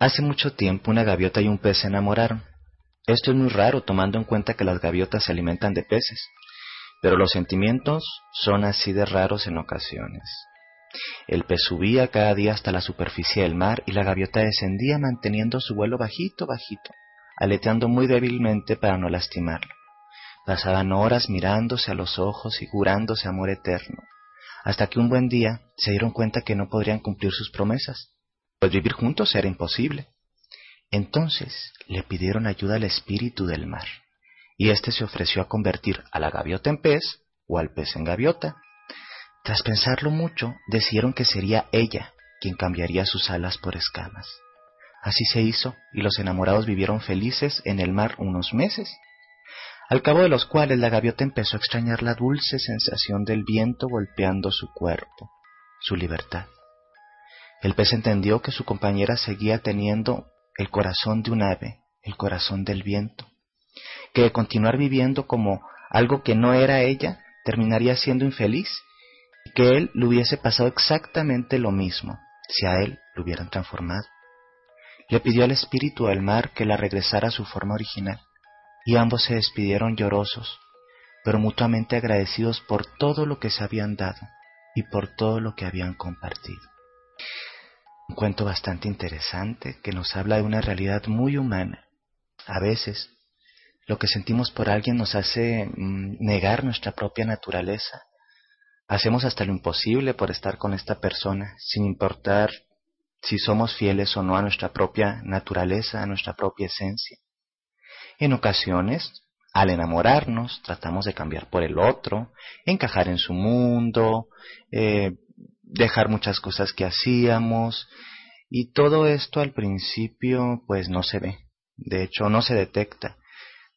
Hace mucho tiempo una gaviota y un pez se enamoraron. Esto es muy raro tomando en cuenta que las gaviotas se alimentan de peces, pero los sentimientos son así de raros en ocasiones. El pez subía cada día hasta la superficie del mar y la gaviota descendía manteniendo su vuelo bajito, bajito, aleteando muy débilmente para no lastimarlo. Pasaban horas mirándose a los ojos y jurándose amor eterno, hasta que un buen día se dieron cuenta que no podrían cumplir sus promesas pues vivir juntos era imposible. Entonces le pidieron ayuda al espíritu del mar, y éste se ofreció a convertir a la gaviota en pez o al pez en gaviota. Tras pensarlo mucho, decidieron que sería ella quien cambiaría sus alas por escamas. Así se hizo, y los enamorados vivieron felices en el mar unos meses, al cabo de los cuales la gaviota empezó a extrañar la dulce sensación del viento golpeando su cuerpo, su libertad. El pez entendió que su compañera seguía teniendo el corazón de un ave, el corazón del viento, que continuar viviendo como algo que no era ella terminaría siendo infeliz y que él le hubiese pasado exactamente lo mismo si a él lo hubieran transformado. Le pidió al espíritu del mar que la regresara a su forma original y ambos se despidieron llorosos, pero mutuamente agradecidos por todo lo que se habían dado y por todo lo que habían compartido. Un cuento bastante interesante que nos habla de una realidad muy humana. A veces, lo que sentimos por alguien nos hace mm, negar nuestra propia naturaleza. Hacemos hasta lo imposible por estar con esta persona, sin importar si somos fieles o no a nuestra propia naturaleza, a nuestra propia esencia. En ocasiones, al enamorarnos, tratamos de cambiar por el otro, encajar en su mundo, eh, dejar muchas cosas que hacíamos y todo esto al principio pues no se ve, de hecho no se detecta.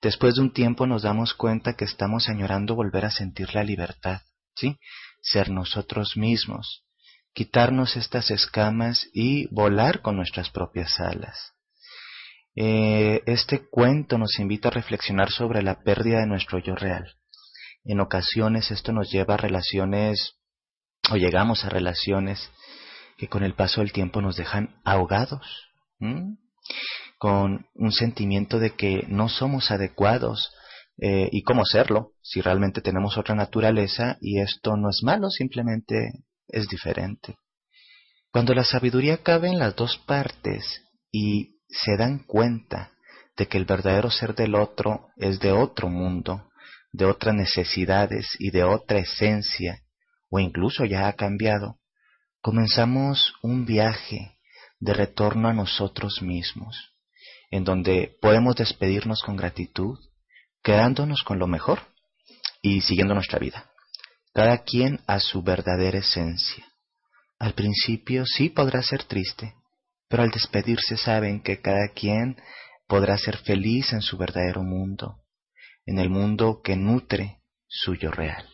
Después de un tiempo nos damos cuenta que estamos añorando volver a sentir la libertad, ¿sí? Ser nosotros mismos, quitarnos estas escamas y volar con nuestras propias alas. Eh, este cuento nos invita a reflexionar sobre la pérdida de nuestro yo real. En ocasiones esto nos lleva a relaciones o llegamos a relaciones que con el paso del tiempo nos dejan ahogados, con un sentimiento de que no somos adecuados eh, y cómo serlo si realmente tenemos otra naturaleza y esto no es malo, simplemente es diferente. Cuando la sabiduría cabe en las dos partes y se dan cuenta de que el verdadero ser del otro es de otro mundo, de otras necesidades y de otra esencia, o incluso ya ha cambiado, comenzamos un viaje de retorno a nosotros mismos, en donde podemos despedirnos con gratitud, quedándonos con lo mejor y siguiendo nuestra vida, cada quien a su verdadera esencia. Al principio sí podrá ser triste, pero al despedirse saben que cada quien podrá ser feliz en su verdadero mundo, en el mundo que nutre suyo real.